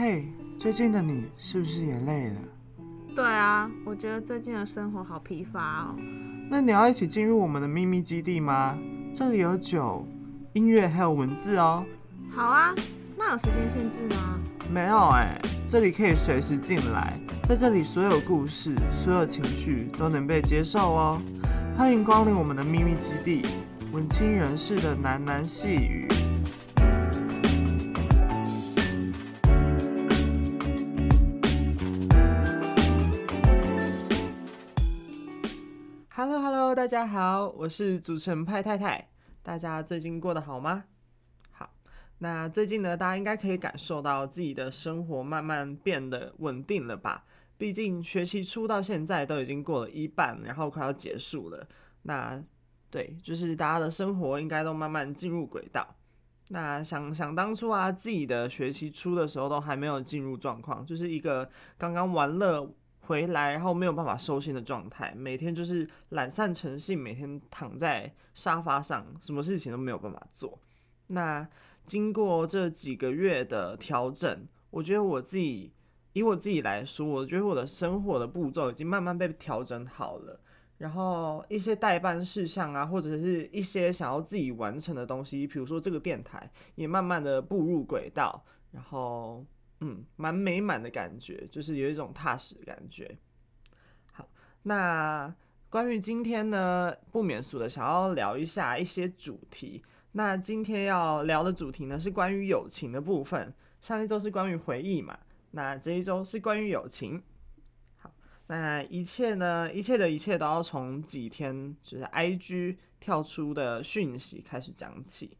嘿，最近的你是不是也累了？对啊，我觉得最近的生活好疲乏哦。那你要一起进入我们的秘密基地吗？这里有酒、音乐还有文字哦。好啊，那有时间限制吗？没有哎，这里可以随时进来，在这里所有故事、所有情绪都能被接受哦。欢迎光临我们的秘密基地，文青人士的喃喃细语。大家好，我是主持人派太太。大家最近过得好吗？好，那最近呢，大家应该可以感受到自己的生活慢慢变得稳定了吧？毕竟学期初到现在都已经过了一半，然后快要结束了。那对，就是大家的生活应该都慢慢进入轨道。那想想当初啊，自己的学期初的时候都还没有进入状况，就是一个刚刚玩乐。回来，然后没有办法收心的状态，每天就是懒散成性，每天躺在沙发上，什么事情都没有办法做。那经过这几个月的调整，我觉得我自己，以我自己来说，我觉得我的生活的步骤已经慢慢被调整好了。然后一些待办事项啊，或者是一些想要自己完成的东西，比如说这个电台，也慢慢的步入轨道，然后。嗯，蛮美满的感觉，就是有一种踏实的感觉。好，那关于今天呢，不免俗的想要聊一下一些主题。那今天要聊的主题呢，是关于友情的部分。上一周是关于回忆嘛，那这一周是关于友情。好，那一切呢，一切的一切都要从几天就是 IG 跳出的讯息开始讲起。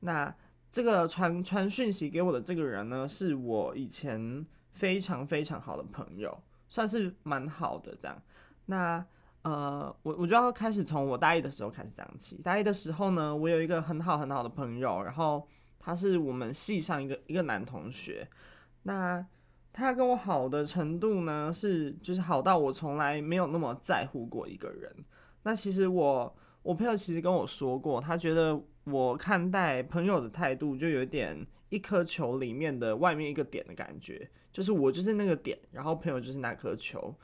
那这个传传讯息给我的这个人呢，是我以前非常非常好的朋友，算是蛮好的这样。那呃，我我就要开始从我大一的时候开始讲起。大一的时候呢，我有一个很好很好的朋友，然后他是我们系上一个一个男同学。那他跟我好的程度呢，是就是好到我从来没有那么在乎过一个人。那其实我我朋友其实跟我说过，他觉得。我看待朋友的态度就有点一颗球里面的外面一个点的感觉，就是我就是那个点，然后朋友就是那颗球，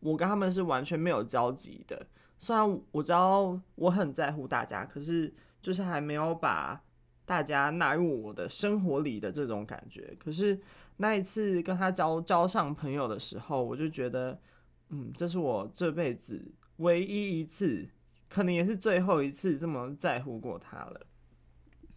我跟他们是完全没有交集的。虽然我知道我很在乎大家，可是就是还没有把大家纳入我的生活里的这种感觉。可是那一次跟他交交上朋友的时候，我就觉得，嗯，这是我这辈子唯一一次。可能也是最后一次这么在乎过他了。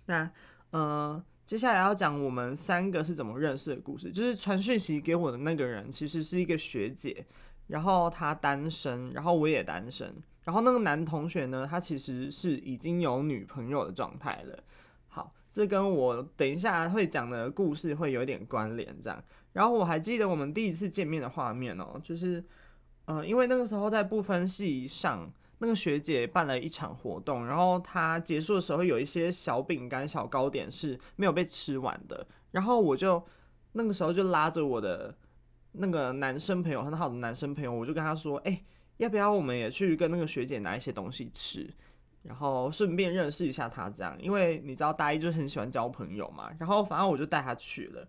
那，呃，接下来要讲我们三个是怎么认识的故事。就是传讯息给我的那个人，其实是一个学姐，然后她单身，然后我也单身。然后那个男同学呢，他其实是已经有女朋友的状态了。好，这跟我等一下会讲的故事会有点关联。这样，然后我还记得我们第一次见面的画面哦，就是，呃，因为那个时候在不分系上。那个学姐办了一场活动，然后她结束的时候有一些小饼干、小糕点是没有被吃完的。然后我就那个时候就拉着我的那个男生朋友，很好的男生朋友，我就跟他说：“哎，要不要我们也去跟那个学姐拿一些东西吃，然后顺便认识一下她？这样，因为你知道大一就很喜欢交朋友嘛。然后反正我就带他去了。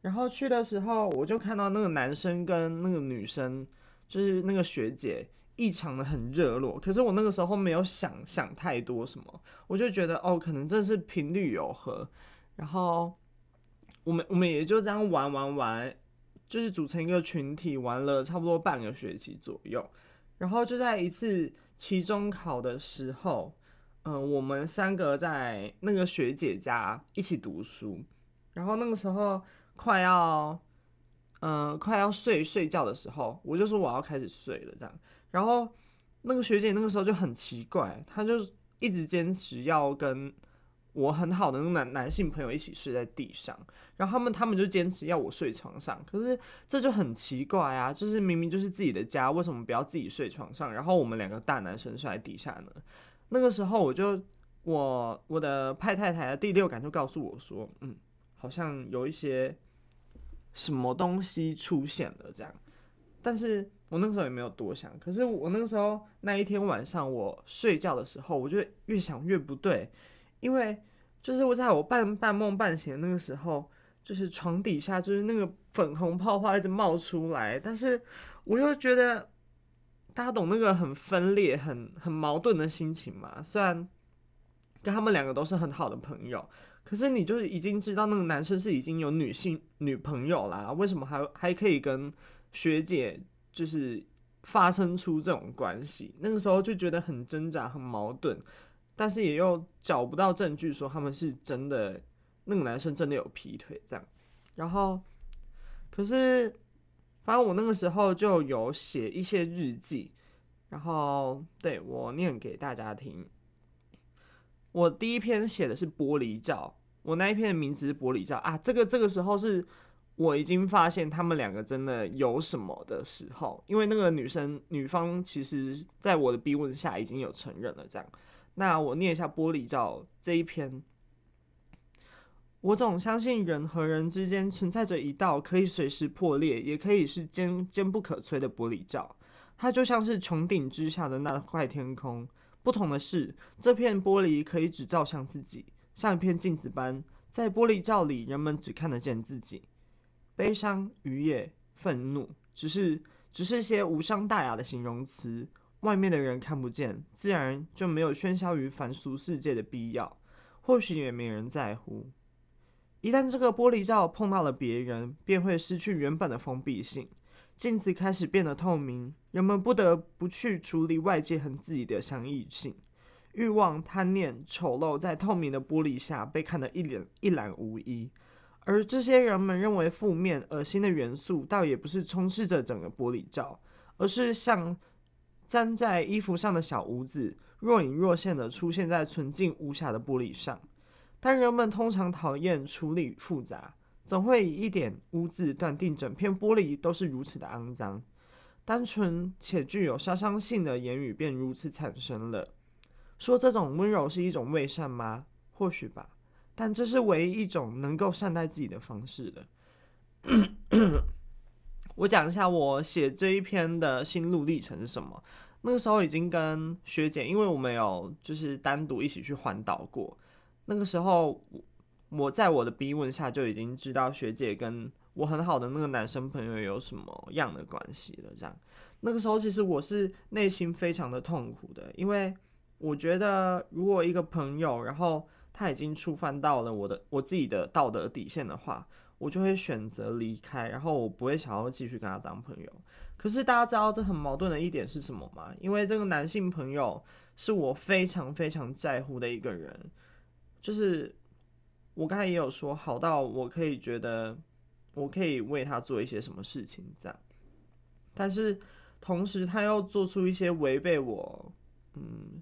然后去的时候，我就看到那个男生跟那个女生，就是那个学姐。”异常的很热络，可是我那个时候没有想想太多什么，我就觉得哦，可能这是频率有合，然后我们我们也就这样玩玩玩，就是组成一个群体玩了差不多半个学期左右，然后就在一次期中考的时候，嗯、我们三个在那个学姐家一起读书，然后那个时候快要嗯、快要睡睡觉的时候，我就说我要开始睡了这样。然后那个学姐那个时候就很奇怪，她就一直坚持要跟我很好的那个男男性朋友一起睡在地上，然后他们他们就坚持要我睡床上，可是这就很奇怪啊，就是明明就是自己的家，为什么不要自己睡床上，然后我们两个大男生睡在地下呢？那个时候我就我我的派太太的第六感就告诉我说，嗯，好像有一些什么东西出现了这样，但是。我那个时候也没有多想，可是我那个时候那一天晚上我睡觉的时候，我就越想越不对，因为就是我在我半半梦半醒的那个时候，就是床底下就是那个粉红泡泡一直冒出来，但是我又觉得大家懂那个很分裂、很很矛盾的心情嘛。虽然跟他们两个都是很好的朋友，可是你就已经知道那个男生是已经有女性女朋友啦，为什么还还可以跟学姐就是发生出这种关系？那个时候就觉得很挣扎、很矛盾。但是也又找不到证据说他们是真的，那个男生真的有劈腿这样。然后，可是，反正我那个时候就有写一些日记，然后对我念给大家听。我第一篇写的是玻璃照，我那一篇的名字是玻璃照啊。这个这个时候是我已经发现他们两个真的有什么的时候，因为那个女生女方其实在我的逼问下已经有承认了这样。那我念一下玻璃照这一篇。我总相信人和人之间存在着一道可以随时破裂，也可以是坚坚不可摧的玻璃罩。它就像是穹顶之下的那块天空。不同的是，这片玻璃可以只照向自己，像一片镜子般，在玻璃罩里，人们只看得见自己。悲伤、愉悦、愤怒，只是只是些无伤大雅的形容词。外面的人看不见，自然就没有喧嚣于凡俗世界的必要，或许也没人在乎。一旦这个玻璃罩碰到了别人，便会失去原本的封闭性，镜子开始变得透明，人们不得不去处理外界和自己的相异性，欲望、贪念、丑陋在透明的玻璃下被看得一脸一览无遗，而这些人们认为负面、恶心的元素，倒也不是充斥着整个玻璃罩，而是像。粘在衣服上的小污渍，若隐若现的出现在纯净无瑕的玻璃上。但人们通常讨厌处理复杂，总会以一点污渍断定整片玻璃都是如此的肮脏。单纯且具有杀伤性的言语便如此产生了。说这种温柔是一种伪善吗？或许吧，但这是唯一一种能够善待自己的方式了。我讲一下我写这一篇的心路历程是什么。那个时候已经跟学姐，因为我们有就是单独一起去环岛过。那个时候，我在我的逼问下就已经知道学姐跟我很好的那个男生朋友有什么样的关系了。这样，那个时候其实我是内心非常的痛苦的，因为我觉得如果一个朋友，然后他已经触犯到了我的我自己的道德底线的话。我就会选择离开，然后我不会想要继续跟他当朋友。可是大家知道这很矛盾的一点是什么吗？因为这个男性朋友是我非常非常在乎的一个人，就是我刚才也有说，好到我可以觉得我可以为他做一些什么事情这样，但是同时他又做出一些违背我，嗯，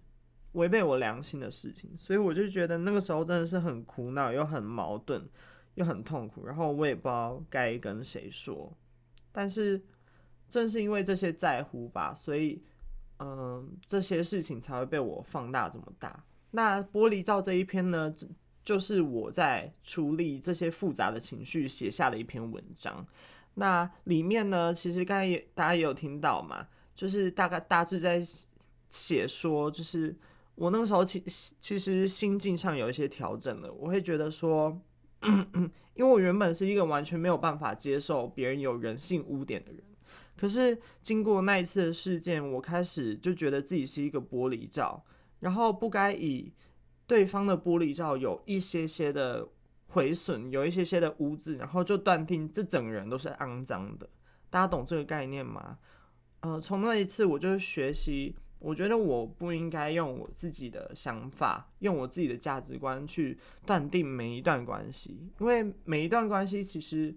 违背我良心的事情，所以我就觉得那个时候真的是很苦恼又很矛盾。又很痛苦，然后我也不知道该跟谁说，但是正是因为这些在乎吧，所以嗯，这些事情才会被我放大这么大。那玻璃罩这一篇呢，就是我在处理这些复杂的情绪写下的一篇文章。那里面呢，其实刚才也大家也有听到嘛，就是大概大致在写说，就是我那个时候其其实心境上有一些调整了，我会觉得说。因为我原本是一个完全没有办法接受别人有人性污点的人，可是经过那一次的事件，我开始就觉得自己是一个玻璃罩，然后不该以对方的玻璃罩有一些些的毁损，有一些些的污渍，然后就断定这整个人都是肮脏的。大家懂这个概念吗？呃，从那一次我就学习。我觉得我不应该用我自己的想法，用我自己的价值观去断定每一段关系，因为每一段关系其实，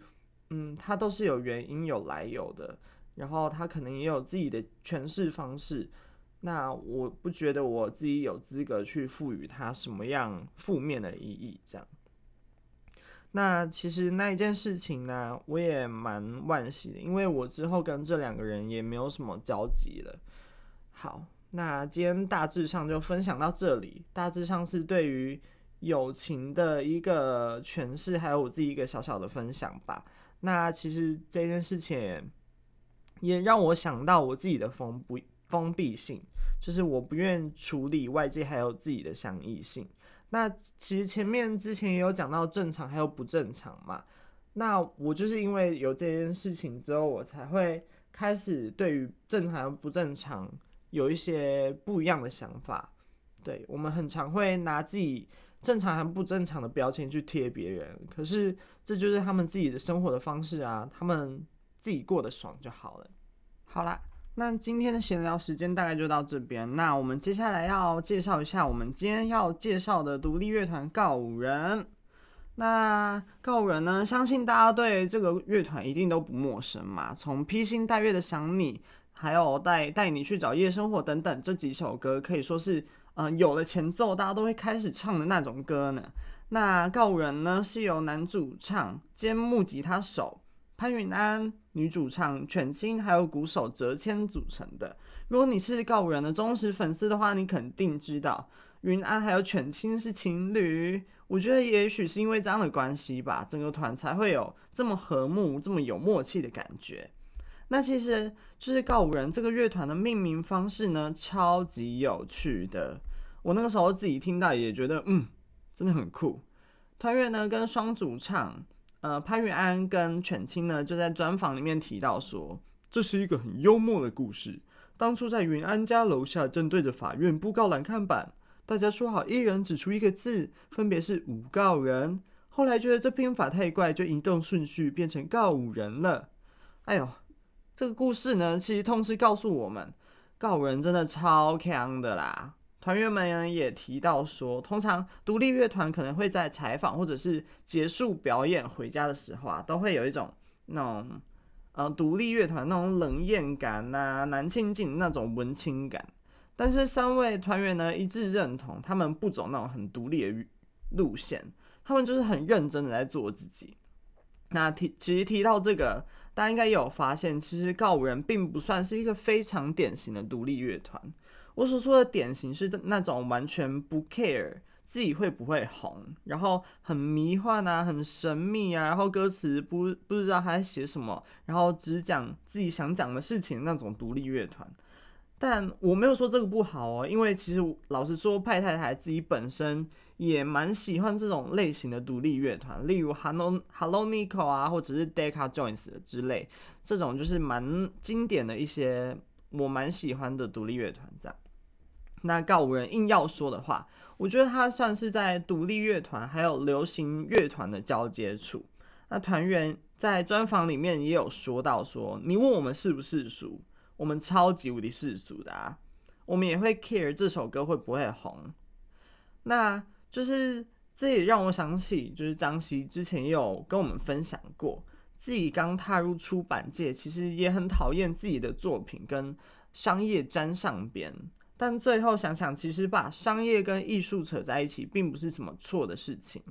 嗯，它都是有原因、有来由的，然后它可能也有自己的诠释方式。那我不觉得我自己有资格去赋予它什么样负面的意义，这样。那其实那一件事情呢，我也蛮惋惜的，因为我之后跟这两个人也没有什么交集了。好。那今天大致上就分享到这里，大致上是对于友情的一个诠释，还有我自己一个小小的分享吧。那其实这件事情也让我想到我自己的封不封闭性，就是我不愿处理外界还有自己的相异性。那其实前面之前也有讲到正常还有不正常嘛。那我就是因为有这件事情之后，我才会开始对于正常不正常有一些不一样的想法。对，我们很常会拿自己正常还不正常的标签去贴别人，可是这就是他们自己的生活的方式啊，他们自己过得爽就好了。好啦，那今天的闲聊时间大概就到这边。那我们接下来要介绍一下我们今天要介绍的独立乐团告五人。那告五人呢，相信大家对这个乐团一定都不陌生嘛。从披星戴月的想你，还有带带你去找夜生活等等这几首歌，可以说是。嗯、呃，有了前奏，大家都会开始唱的那种歌呢。那告五人呢，是由男主唱兼木吉他手潘云安、女主唱犬青还有鼓手哲谦组成的。如果你是告五人的忠实粉丝的话，你肯定知道云安还有犬青是情侣。我觉得也许是因为这样的关系吧，整个团才会有这么和睦、这么有默契的感觉。那其实就是告五人这个乐团的命名方式呢，超级有趣的。我那个时候自己听到也觉得，嗯，真的很酷。团员呢跟双主唱，呃，潘云安跟犬青呢就在专访里面提到说，这是一个很幽默的故事。当初在云安家楼下正对着法院布告栏看板，大家说好一人指出一个字，分别是五告人。后来觉得这拼法太怪，就移动顺序变成告五人了。哎呦，这个故事呢，其实同时告诉我们，告人真的超强的啦。团员们也提到说，通常独立乐团可能会在采访或者是结束表演回家的时候啊，都会有一种那种呃独立乐团那种冷艳感呐、啊，难亲近那种文青感。但是三位团员呢一致认同，他们不走那种很独立的路线，他们就是很认真的在做自己。那提其实提到这个，大家应该也有发现，其实告五人并不算是一个非常典型的独立乐团。我所说的典型是那种完全不 care 自己会不会红，然后很迷幻啊，很神秘啊，然后歌词不不知道他在写什么，然后只讲自己想讲的事情那种独立乐团。但我没有说这个不好哦，因为其实老实说，派太太自己本身也蛮喜欢这种类型的独立乐团，例如 Hello Hello Nico 啊，或者是 Deca Joins 之类，这种就是蛮经典的一些我蛮喜欢的独立乐团这样。那告五人硬要说的话，我觉得他算是在独立乐团还有流行乐团的交接处。那团员在专访里面也有说到说，你问我们是不是俗，我们超级无敌世俗的啊，我们也会 care 这首歌会不会红。那就是这也让我想起，就是张希之前也有跟我们分享过，自己刚踏入出版界，其实也很讨厌自己的作品跟商业沾上边。但最后想想，其实把商业跟艺术扯在一起，并不是什么错的事情。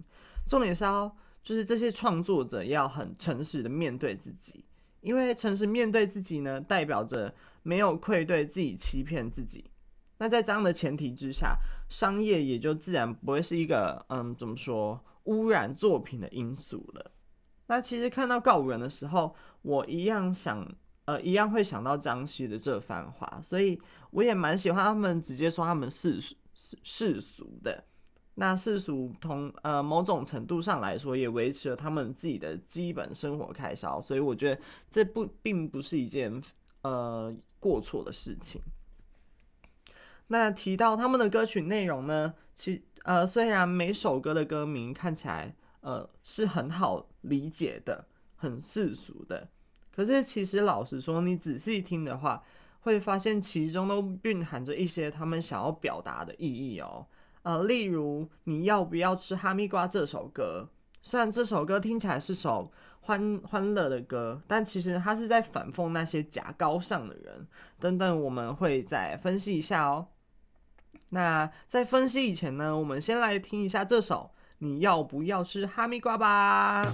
重点是要，就是这些创作者要很诚实的面对自己，因为诚实面对自己呢，代表着没有愧对自己，欺骗自己。那在这样的前提之下，商业也就自然不会是一个，嗯，怎么说，污染作品的因素了。那其实看到告五人的时候，我一样想。呃，一样会想到张希的这番话，所以我也蛮喜欢他们直接说他们世世世俗的。那世俗从呃某种程度上来说，也维持了他们自己的基本生活开销，所以我觉得这不并不是一件呃过错的事情。那提到他们的歌曲内容呢，其呃虽然每首歌的歌名看起来呃是很好理解的，很世俗的。可是，其实老实说，你仔细听的话，会发现其中都蕴含着一些他们想要表达的意义哦。呃，例如你要不要吃哈密瓜这首歌，虽然这首歌听起来是首欢欢乐的歌，但其实它是在反讽那些假高尚的人。等等，我们会再分析一下哦。那在分析以前呢，我们先来听一下这首你要不要吃哈密瓜吧。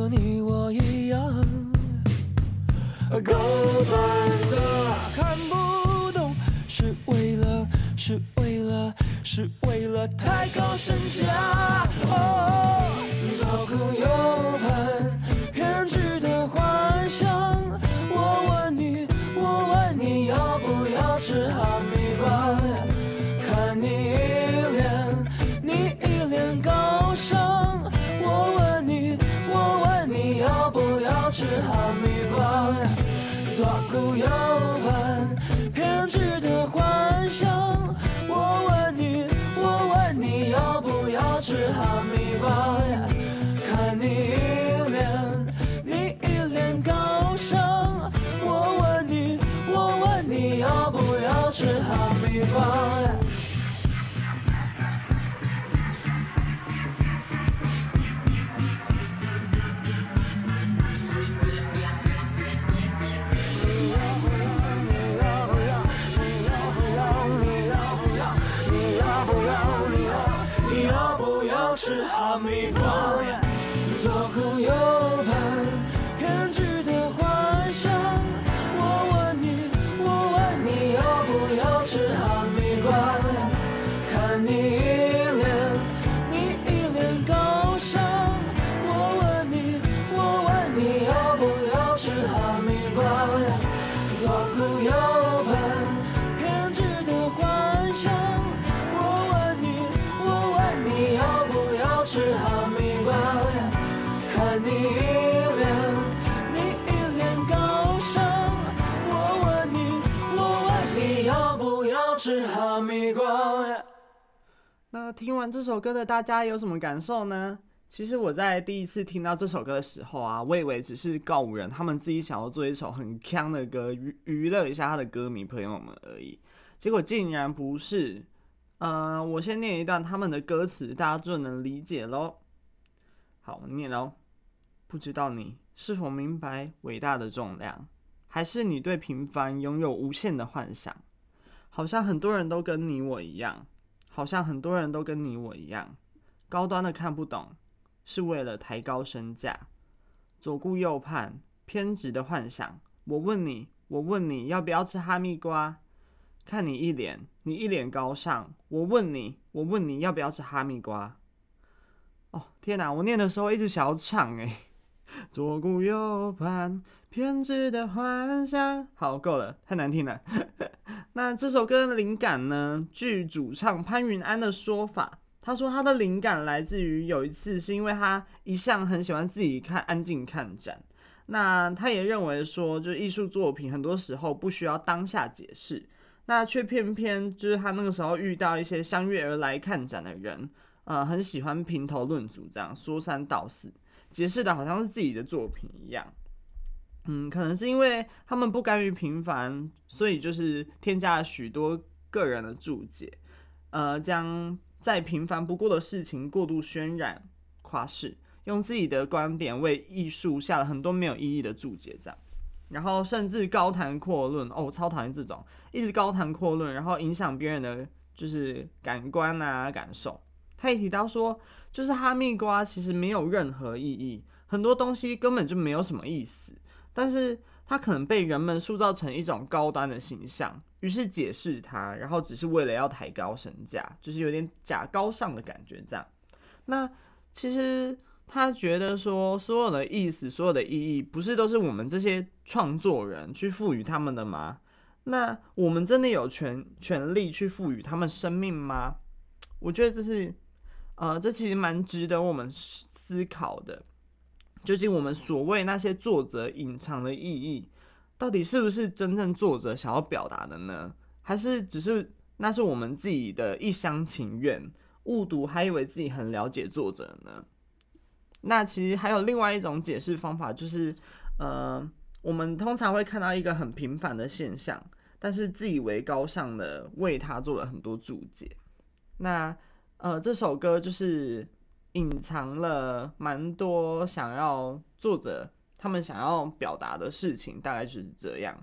和你我一样，高端的看不懂，是为了，是为了，是为了太高身价。不要吃哈密瓜？听完这首歌的大家有什么感受呢？其实我在第一次听到这首歌的时候啊，我以为只是告五人他们自己想要做一首很锵的歌，娱娱乐一下他的歌迷朋友们而已。结果竟然不是。呃，我先念一段他们的歌词，大家就能理解喽。好，念喽。不知道你是否明白伟大的重量，还是你对平凡拥有无限的幻想？好像很多人都跟你我一样，好像很多人都跟你我一样，高端的看不懂，是为了抬高身价。左顾右盼，偏执的幻想。我问你，我问你要不要吃哈密瓜？看你一脸，你一脸高尚。我问你，我问你要不要吃哈密瓜？哦，天哪！我念的时候一直想要唱哎。左顾右盼，偏执的幻想。好，够了，太难听了。那这首歌的灵感呢？据主唱潘云安的说法，他说他的灵感来自于有一次是因为他一向很喜欢自己看安静看展。那他也认为说，就是艺术作品很多时候不需要当下解释。那却偏偏就是他那个时候遇到一些相约而来看展的人，呃，很喜欢评头论足，这样说三道四，解释的好像是自己的作品一样。嗯，可能是因为他们不甘于平凡，所以就是添加了许多个人的注解，呃，将再平凡不过的事情过度渲染、夸饰，用自己的观点为艺术下了很多没有意义的注解，这样。然后甚至高谈阔论哦，我超讨厌这种一直高谈阔论，然后影响别人的就是感官啊感受。他也提到说，就是哈密瓜其实没有任何意义，很多东西根本就没有什么意思，但是它可能被人们塑造成一种高端的形象，于是解释它，然后只是为了要抬高身价，就是有点假高尚的感觉这样。那其实他觉得说，所有的意思、所有的意义，不是都是我们这些创作人去赋予他们的吗？那我们真的有权权利去赋予他们生命吗？我觉得这是。呃，这其实蛮值得我们思考的。究竟我们所谓那些作者隐藏的意义，到底是不是真正作者想要表达的呢？还是只是那是我们自己的一厢情愿，误读还以为自己很了解作者呢？那其实还有另外一种解释方法，就是呃，我们通常会看到一个很平凡的现象，但是自以为高尚的为他做了很多注解。那呃，这首歌就是隐藏了蛮多想要作者他们想要表达的事情，大概就是这样。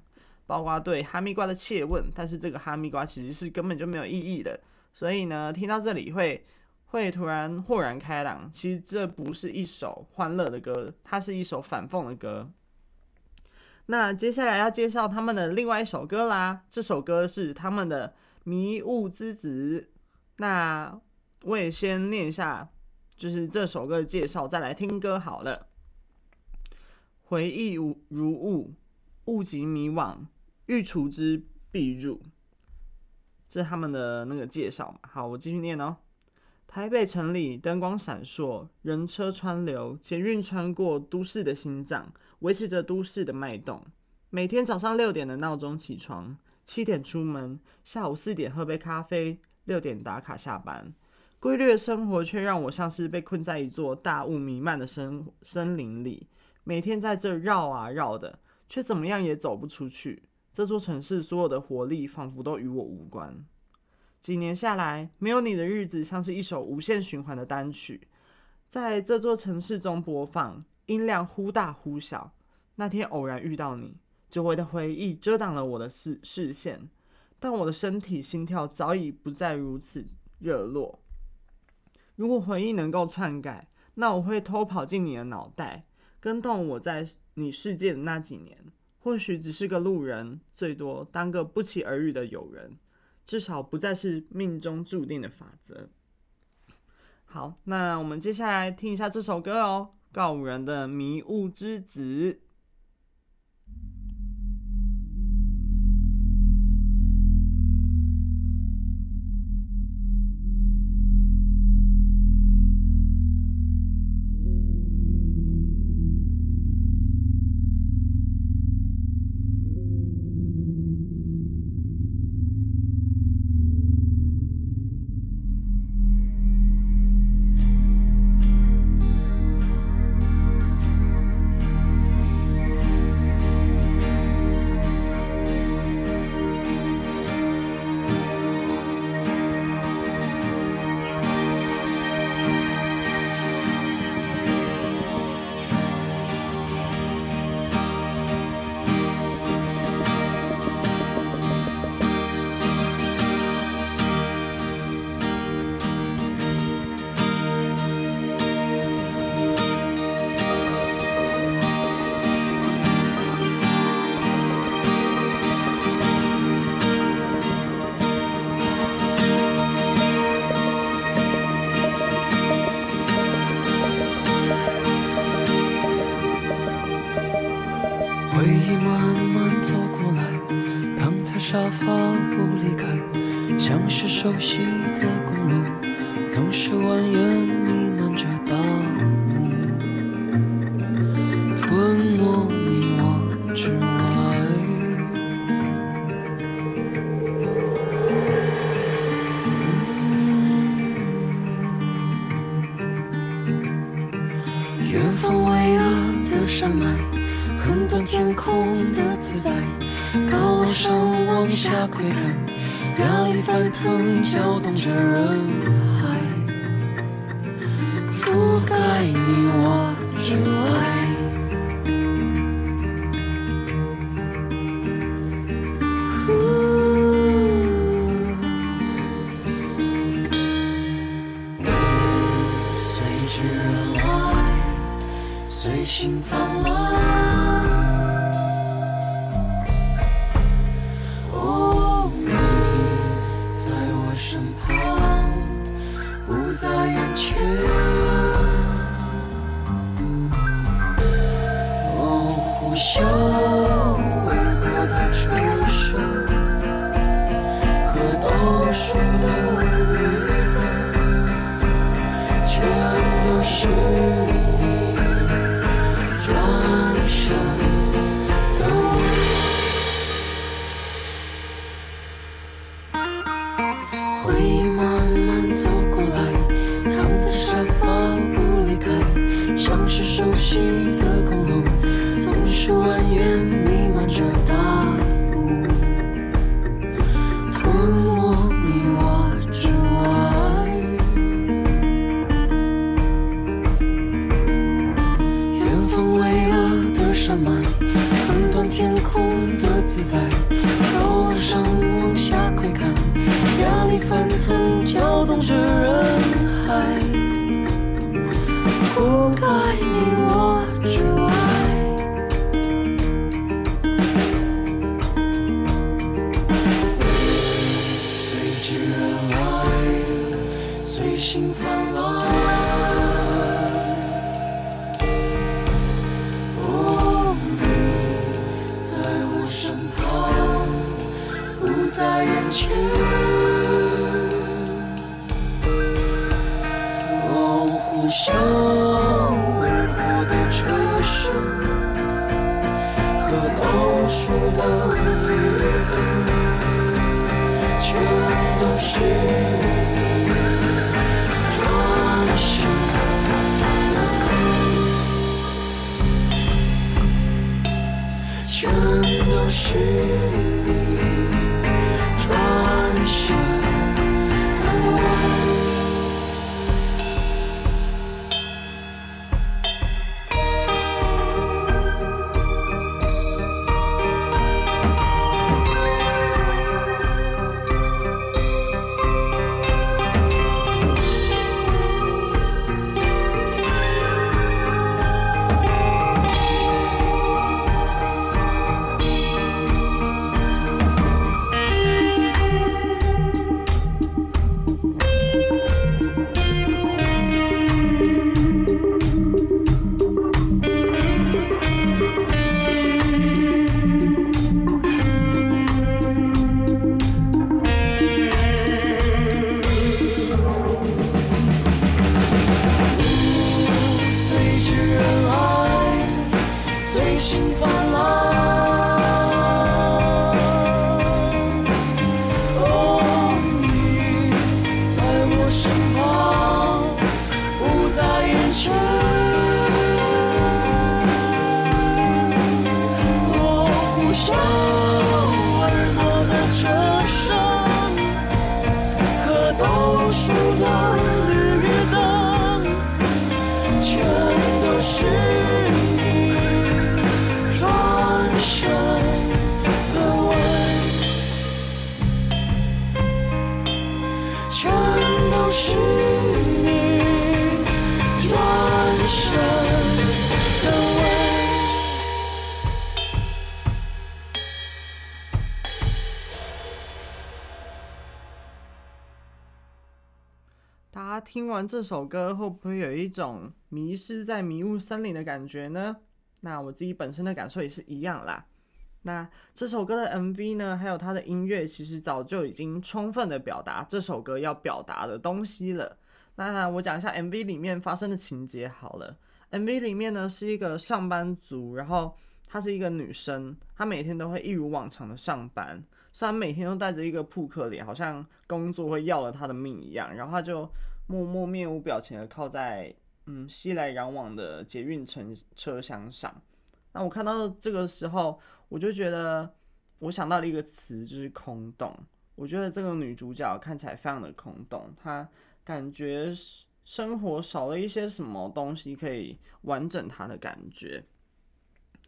包括对哈密瓜的切问，但是这个哈密瓜其实是根本就没有意义的。所以呢，听到这里会会突然豁然开朗。其实这不是一首欢乐的歌，它是一首反讽的歌。那接下来要介绍他们的另外一首歌啦，这首歌是他们的《迷雾之子》。那我也先念一下，就是这首歌的介绍，再来听歌好了。回忆如雾，物极迷惘，欲除之必入。这是他们的那个介绍嘛。好，我继续念哦。台北城里灯光闪烁，人车川流，捷运穿过都市的心脏，维持着都市的脉动。每天早上六点的闹钟起床，七点出门，下午四点喝杯咖啡，六点打卡下班。规律的生活却让我像是被困在一座大雾弥漫的森森林里，每天在这绕啊绕的，却怎么样也走不出去。这座城市所有的活力仿佛都与我无关。几年下来，没有你的日子像是一首无限循环的单曲，在这座城市中播放，音量忽大忽小。那天偶然遇到你，久违的回忆遮挡了我的视视线，但我的身体心跳早已不再如此热络。如果回忆能够篡改，那我会偷跑进你的脑袋，跟动我在你世界的那几年。或许只是个路人，最多当个不期而遇的友人，至少不再是命中注定的法则。好，那我们接下来听一下这首歌哦，告五人的《迷雾之子》。熟悉的只让爱随心放慢哦你在我身旁不 Seite. show. 听完这首歌，会不会有一种迷失在迷雾森林的感觉呢？那我自己本身的感受也是一样啦。那这首歌的 MV 呢，还有它的音乐，其实早就已经充分的表达这首歌要表达的东西了。那我讲一下 MV 里面发生的情节好了。MV 里面呢是一个上班族，然后她是一个女生，她每天都会一如往常的上班，虽然每天都带着一个扑克脸，好像工作会要了她的命一样，然后她就。默默面无表情的靠在嗯熙来攘往的捷运车车厢上，那我看到这个时候，我就觉得我想到了一个词，就是空洞。我觉得这个女主角看起来非常的空洞，她感觉生活少了一些什么东西可以完整她的感觉。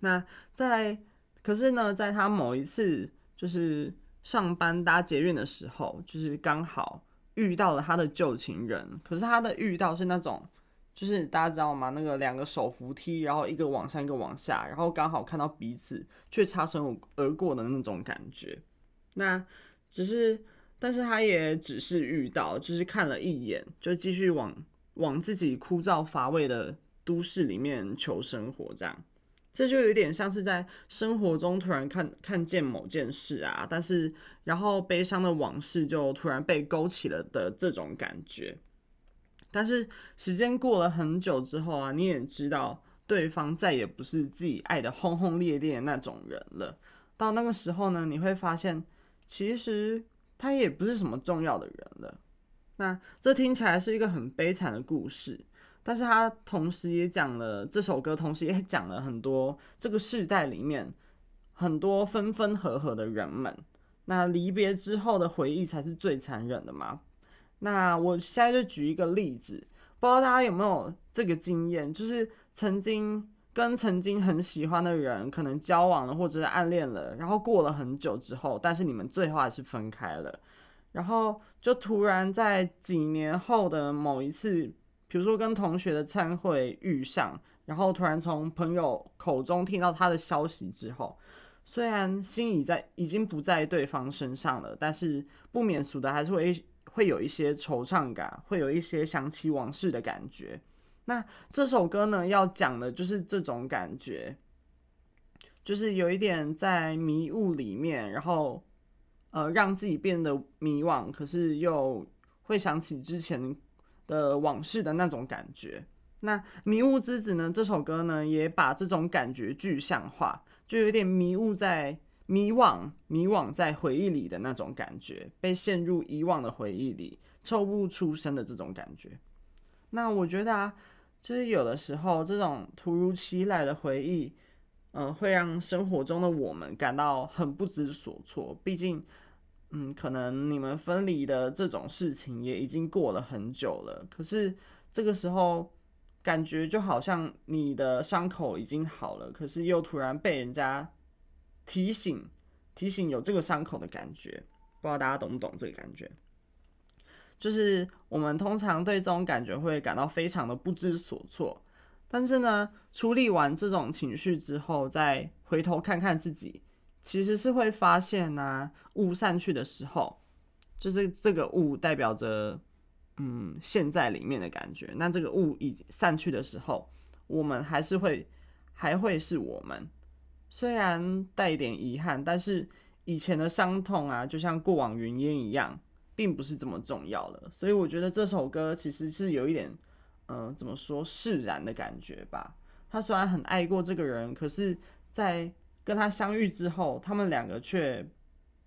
那在可是呢，在她某一次就是上班搭捷运的时候，就是刚好。遇到了他的旧情人，可是他的遇到是那种，就是大家知道吗？那个两个手扶梯，然后一个往上，一个往下，然后刚好看到彼此却擦身而过的那种感觉。那只是，但是他也只是遇到，就是看了一眼，就继续往往自己枯燥乏味的都市里面求生活，这样。这就有点像是在生活中突然看看见某件事啊，但是然后悲伤的往事就突然被勾起了的这种感觉。但是时间过了很久之后啊，你也知道对方再也不是自己爱的轰轰烈烈的那种人了。到那个时候呢，你会发现其实他也不是什么重要的人了。那这听起来是一个很悲惨的故事。但是他同时也讲了这首歌，同时也讲了很多这个世代里面很多分分合合的人们。那离别之后的回忆才是最残忍的嘛。那我现在就举一个例子，不知道大家有没有这个经验，就是曾经跟曾经很喜欢的人可能交往了或者是暗恋了，然后过了很久之后，但是你们最后还是分开了，然后就突然在几年后的某一次。比如说跟同学的餐会遇上，然后突然从朋友口中听到他的消息之后，虽然心已在已经不在对方身上了，但是不免俗的还是会会有一些惆怅感，会有一些想起往事的感觉。那这首歌呢，要讲的就是这种感觉，就是有一点在迷雾里面，然后呃让自己变得迷惘，可是又会想起之前。的往事的那种感觉，那《迷雾之子》呢？这首歌呢，也把这种感觉具象化，就有点迷雾在迷惘、迷惘在回忆里的那种感觉，被陷入以往的回忆里，抽不出声的这种感觉。那我觉得啊，就是有的时候这种突如其来的回忆，嗯、会让生活中的我们感到很不知所措。毕竟。嗯，可能你们分离的这种事情也已经过了很久了，可是这个时候感觉就好像你的伤口已经好了，可是又突然被人家提醒，提醒有这个伤口的感觉，不知道大家懂不懂这个感觉？就是我们通常对这种感觉会感到非常的不知所措，但是呢，处理完这种情绪之后，再回头看看自己。其实是会发现呢、雾散去的时候，就是这个雾代表着，嗯，现在里面的感觉。那这个雾已散去的时候，我们还是会，还会是我们。虽然带一点遗憾，但是以前的伤痛啊，就像过往云烟一样，并不是这么重要了。所以我觉得这首歌其实是有一点，嗯、怎么说释然的感觉吧。他虽然很爱过这个人，可是，在跟他相遇之后，他们两个却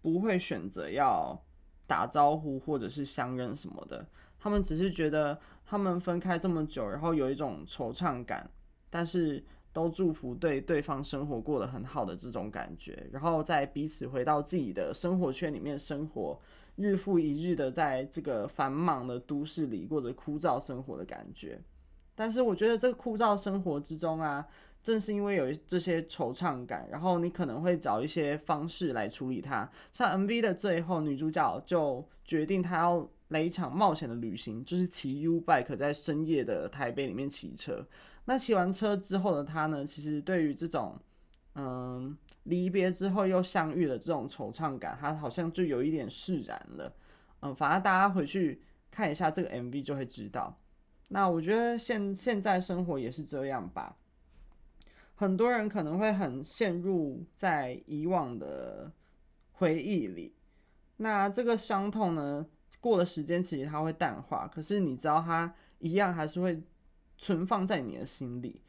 不会选择要打招呼或者是相认什么的。他们只是觉得他们分开这么久，然后有一种惆怅感，但是都祝福对对方生活过得很好的这种感觉。然后在彼此回到自己的生活圈里面生活，日复一日的在这个繁忙的都市里过着枯燥生活的感觉。但是我觉得这个枯燥生活之中啊。正是因为有这些惆怅感，然后你可能会找一些方式来处理它。像 MV 的最后，女主角就决定她要来一场冒险的旅行，就是骑 U bike 在深夜的台北里面骑车。那骑完车之后的她呢，其实对于这种嗯离别之后又相遇的这种惆怅感，她好像就有一点释然了。嗯，反正大家回去看一下这个 MV 就会知道。那我觉得现现在生活也是这样吧。很多人可能会很陷入在以往的回忆里，那这个伤痛呢，过了时间其实它会淡化，可是你知道它一样还是会存放在你的心里。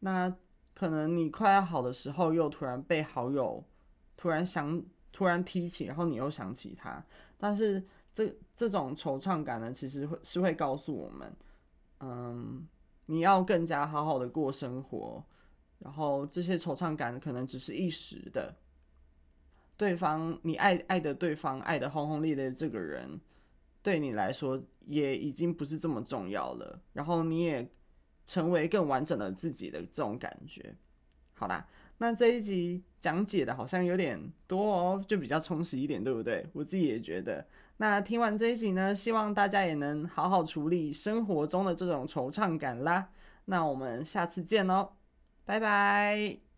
那可能你快要好的时候，又突然被好友突然想突然提起，然后你又想起他，但是这这种惆怅感呢，其实会是会告诉我们，嗯，你要更加好好的过生活。然后这些惆怅感可能只是一时的，对方你爱爱的对方爱的轰轰烈烈这个人，对你来说也已经不是这么重要了。然后你也成为更完整的自己的这种感觉。好啦，那这一集讲解的好像有点多哦，就比较充实一点，对不对？我自己也觉得。那听完这一集呢，希望大家也能好好处理生活中的这种惆怅感啦。那我们下次见哦，拜拜。